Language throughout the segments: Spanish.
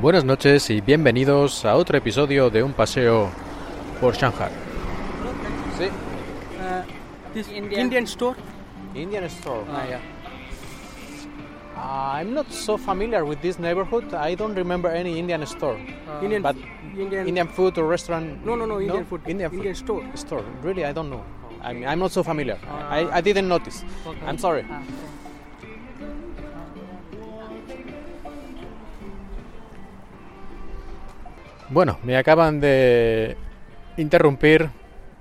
Buenas noches y bienvenidos a otro episodio de un paseo por Shanghai. Sí, Uh, this Indian. Indian, store. Indian store. Ah, yeah. Uh, I'm not so familiar with this neighborhood. I don't remember any Indian store. Uh, Indian, but Indian, Indian food or restaurant? No, no, no, Indian food. Indian food. Store. store. Really, I don't know. I mean, I'm not so familiar. I, I didn't notice. Okay. I'm sorry. Ah, Bueno, me acaban de interrumpir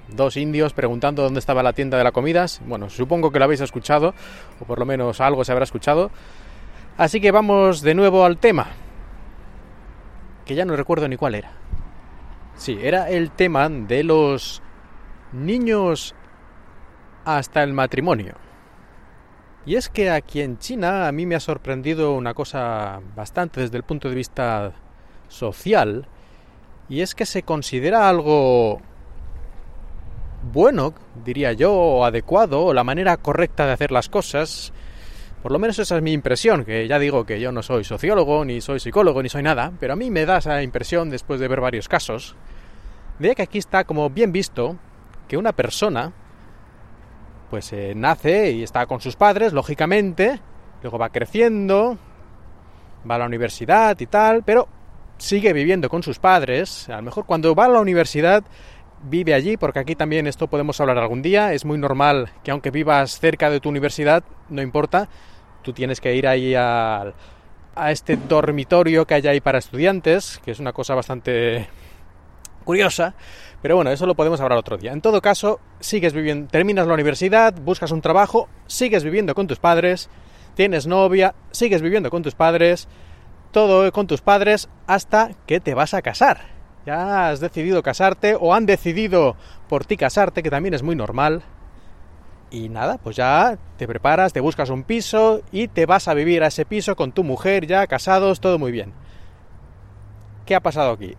dos indios preguntando dónde estaba la tienda de las comidas. Bueno, supongo que lo habéis escuchado, o por lo menos algo se habrá escuchado. Así que vamos de nuevo al tema, que ya no recuerdo ni cuál era. Sí, era el tema de los niños hasta el matrimonio. Y es que aquí en China a mí me ha sorprendido una cosa bastante desde el punto de vista social, y es que se considera algo bueno, diría yo, o adecuado, o la manera correcta de hacer las cosas. Por lo menos esa es mi impresión, que ya digo que yo no soy sociólogo, ni soy psicólogo, ni soy nada, pero a mí me da esa impresión, después de ver varios casos, de que aquí está como bien visto que una persona, pues eh, nace y está con sus padres, lógicamente, luego va creciendo, va a la universidad y tal, pero sigue viviendo con sus padres. A lo mejor cuando va a la universidad vive allí, porque aquí también esto podemos hablar algún día. Es muy normal que aunque vivas cerca de tu universidad, no importa, tú tienes que ir ahí a, a este dormitorio que hay ahí para estudiantes, que es una cosa bastante curiosa. Pero bueno, eso lo podemos hablar otro día. En todo caso, sigues viviendo, terminas la universidad, buscas un trabajo, sigues viviendo con tus padres, tienes novia, sigues viviendo con tus padres, todo con tus padres hasta que te vas a casar. Ya has decidido casarte o han decidido por ti casarte, que también es muy normal. Y nada, pues ya te preparas, te buscas un piso y te vas a vivir a ese piso con tu mujer, ya casados, todo muy bien. ¿Qué ha pasado aquí?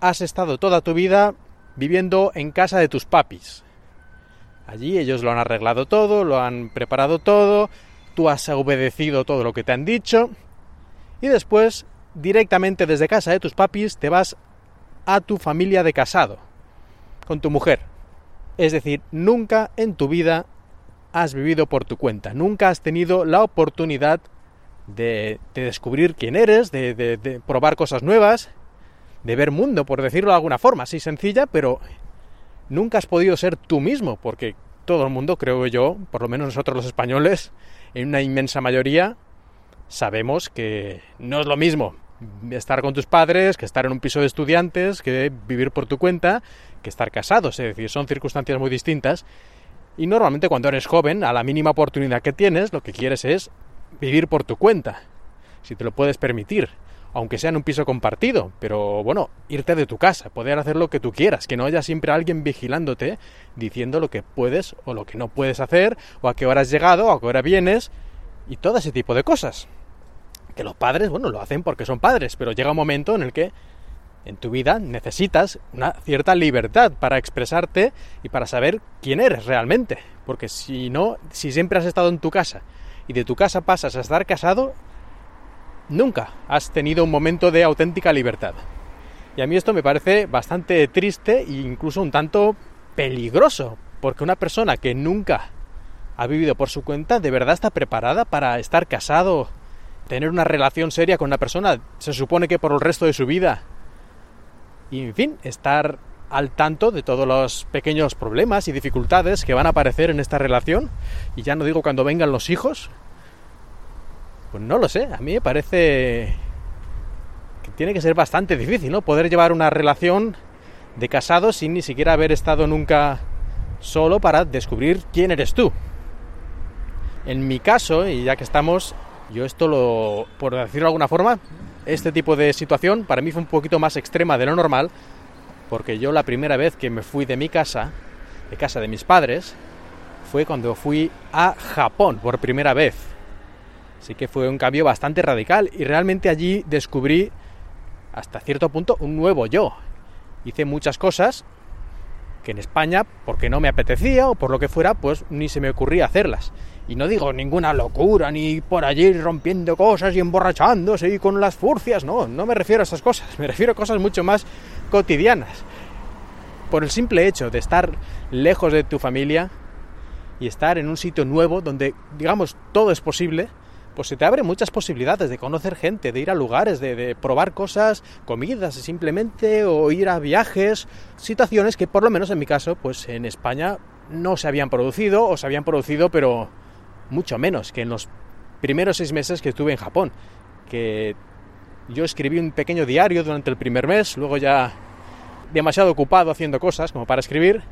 Has estado toda tu vida viviendo en casa de tus papis. Allí ellos lo han arreglado todo, lo han preparado todo, tú has obedecido todo lo que te han dicho y después directamente desde casa de tus papis te vas a tu familia de casado con tu mujer. Es decir, nunca en tu vida has vivido por tu cuenta, nunca has tenido la oportunidad de, de descubrir quién eres, de, de, de, probar cosas nuevas, de ver mundo, por decirlo de alguna forma, así sencilla, pero nunca has podido ser tú mismo, porque todo el mundo, creo yo, por lo menos nosotros los españoles, en una inmensa mayoría, sabemos que no es lo mismo estar con tus padres, que estar en un piso de estudiantes, que vivir por tu cuenta, que estar casados. Es decir, son circunstancias muy distintas. Y normalmente cuando eres joven, a la mínima oportunidad que tienes, lo que quieres es vivir por tu cuenta, si te lo puedes permitir, aunque sea en un piso compartido, pero bueno, irte de tu casa, poder hacer lo que tú quieras, que no haya siempre alguien vigilándote, diciendo lo que puedes o lo que no puedes hacer, o a qué hora has llegado, o a qué hora vienes, y todo ese tipo de cosas los padres, bueno, lo hacen porque son padres, pero llega un momento en el que en tu vida necesitas una cierta libertad para expresarte y para saber quién eres realmente. Porque si no, si siempre has estado en tu casa y de tu casa pasas a estar casado, nunca has tenido un momento de auténtica libertad. Y a mí esto me parece bastante triste e incluso un tanto peligroso, porque una persona que nunca ha vivido por su cuenta, ¿de verdad está preparada para estar casado tener una relación seria con una persona, se supone que por el resto de su vida. Y en fin, estar al tanto de todos los pequeños problemas y dificultades que van a aparecer en esta relación. Y ya no digo cuando vengan los hijos. Pues no lo sé, a mí me parece que tiene que ser bastante difícil, ¿no? Poder llevar una relación de casado sin ni siquiera haber estado nunca solo para descubrir quién eres tú. En mi caso, y ya que estamos, yo esto lo, por decirlo de alguna forma, este tipo de situación para mí fue un poquito más extrema de lo normal, porque yo la primera vez que me fui de mi casa, de casa de mis padres, fue cuando fui a Japón por primera vez. Así que fue un cambio bastante radical y realmente allí descubrí hasta cierto punto un nuevo yo. Hice muchas cosas que en España, porque no me apetecía o por lo que fuera, pues ni se me ocurría hacerlas. Y no digo ninguna locura, ni por allí rompiendo cosas y emborrachándose y con las furcias, no, no me refiero a esas cosas, me refiero a cosas mucho más cotidianas. Por el simple hecho de estar lejos de tu familia y estar en un sitio nuevo donde, digamos, todo es posible, pues se te abren muchas posibilidades de conocer gente, de ir a lugares, de, de, probar cosas, comidas simplemente, o ir a viajes, situaciones que por lo menos en mi caso, pues en España no se habían producido, o se habían producido, pero mucho menos que en los primeros seis meses que estuve en Japón, que yo escribí un pequeño diario durante el primer mes, luego ya demasiado ocupado haciendo cosas como para escribir,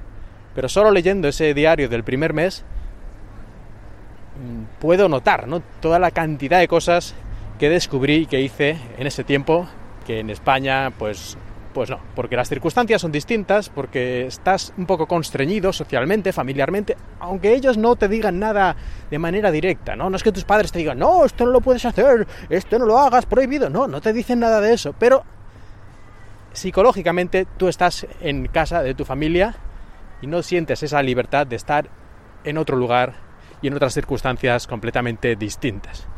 pero solo leyendo ese diario del primer mes puedo notar ¿no? toda la cantidad de cosas que descubrí y que hice en ese tiempo que en España pues pues no, porque las circunstancias son distintas, porque estás un poco constreñido socialmente, familiarmente, aunque ellos no te digan nada de manera directa, ¿no? No es que tus padres te digan, no, esto no lo puedes hacer, esto no lo hagas, prohibido, no, no te dicen nada de eso, pero psicológicamente tú estás en casa de tu familia y no sientes esa libertad de estar en otro lugar y en otras circunstancias completamente distintas.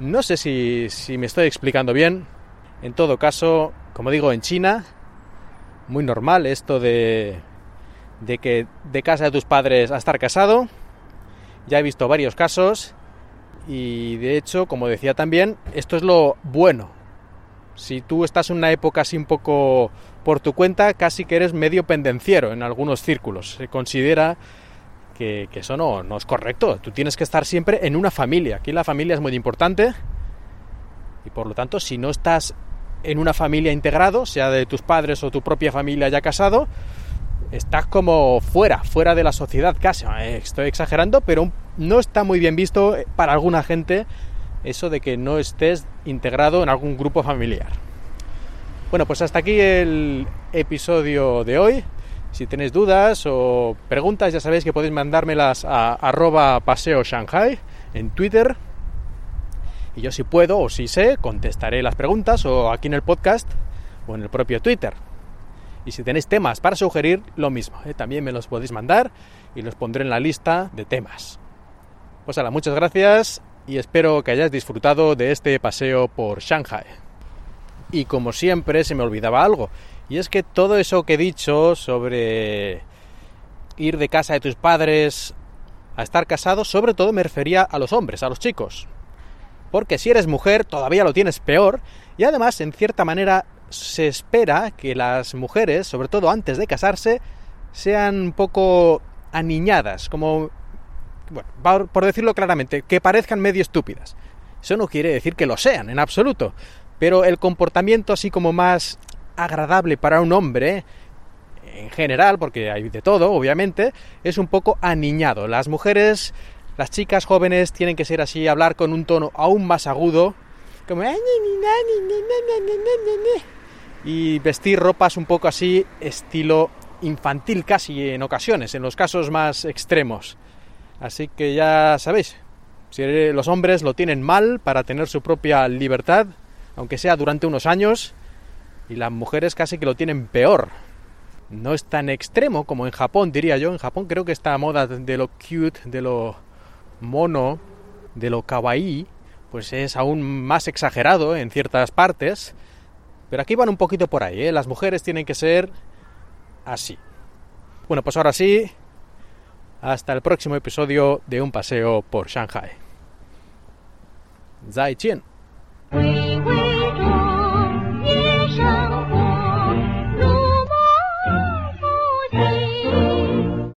No sé si, si, me estoy explicando bien. En todo caso, como digo, en China, muy normal esto de, de que de casa de tus padres a estar casado. Ya he visto varios casos y de hecho, como decía también, esto es lo bueno. Si tú estás en una época así un poco por tu cuenta, casi que eres medio pendenciero en algunos círculos. Se considera que, eso no, no es correcto. Tú tienes que estar siempre en una familia. Aquí la familia es muy importante. Y por lo tanto, si no estás en una familia integrado, sea de tus padres o tu propia familia ya casado, estás como fuera, fuera de la sociedad casi. Estoy exagerando, pero no está muy bien visto para alguna gente eso de que no estés integrado en algún grupo familiar. Bueno, pues hasta aquí el episodio de hoy. Si tenéis dudas o preguntas, ya sabéis que podéis mandármelas a arroba paseo Shanghai en Twitter. Y yo si puedo o si sé, contestaré las preguntas o aquí en el podcast o en el propio Twitter. Y si tenéis temas para sugerir, lo mismo. ¿eh? También me los podéis mandar y los pondré en la lista de temas. Pues ahora, muchas gracias y espero que hayáis disfrutado de este paseo por Shanghai. Y como siempre, se me olvidaba algo. Y es que todo eso que he dicho sobre ir de casa de tus padres a estar casado, sobre todo me refería a los hombres, a los chicos. Porque si eres mujer todavía lo tienes peor y además en cierta manera se espera que las mujeres, sobre todo antes de casarse, sean un poco aniñadas, como, bueno, por decirlo claramente, que parezcan medio estúpidas. Eso no quiere decir que lo sean, en absoluto, pero el comportamiento así como más agradable para un hombre, en general, porque hay de todo, obviamente, es un poco aniñado. Las mujeres, las chicas jóvenes tienen que ser así, hablar con un tono aún más agudo, como y vestir ropas un poco así, estilo infantil casi en ocasiones, en los casos más extremos. Así que ya sabéis, si los hombres lo tienen mal para tener su propia libertad, aunque sea durante unos años, y las mujeres casi que lo tienen peor. No es tan extremo como en Japón, diría yo. En Japón creo que esta moda de lo cute, de lo mono, de lo kawaii, pues es aún más exagerado en ciertas partes. Pero aquí van un poquito por ahí, ¿eh? Las mujeres tienen que ser así. Bueno, pues ahora sí, hasta el próximo episodio de Un paseo por Shanghai. Zai Chien.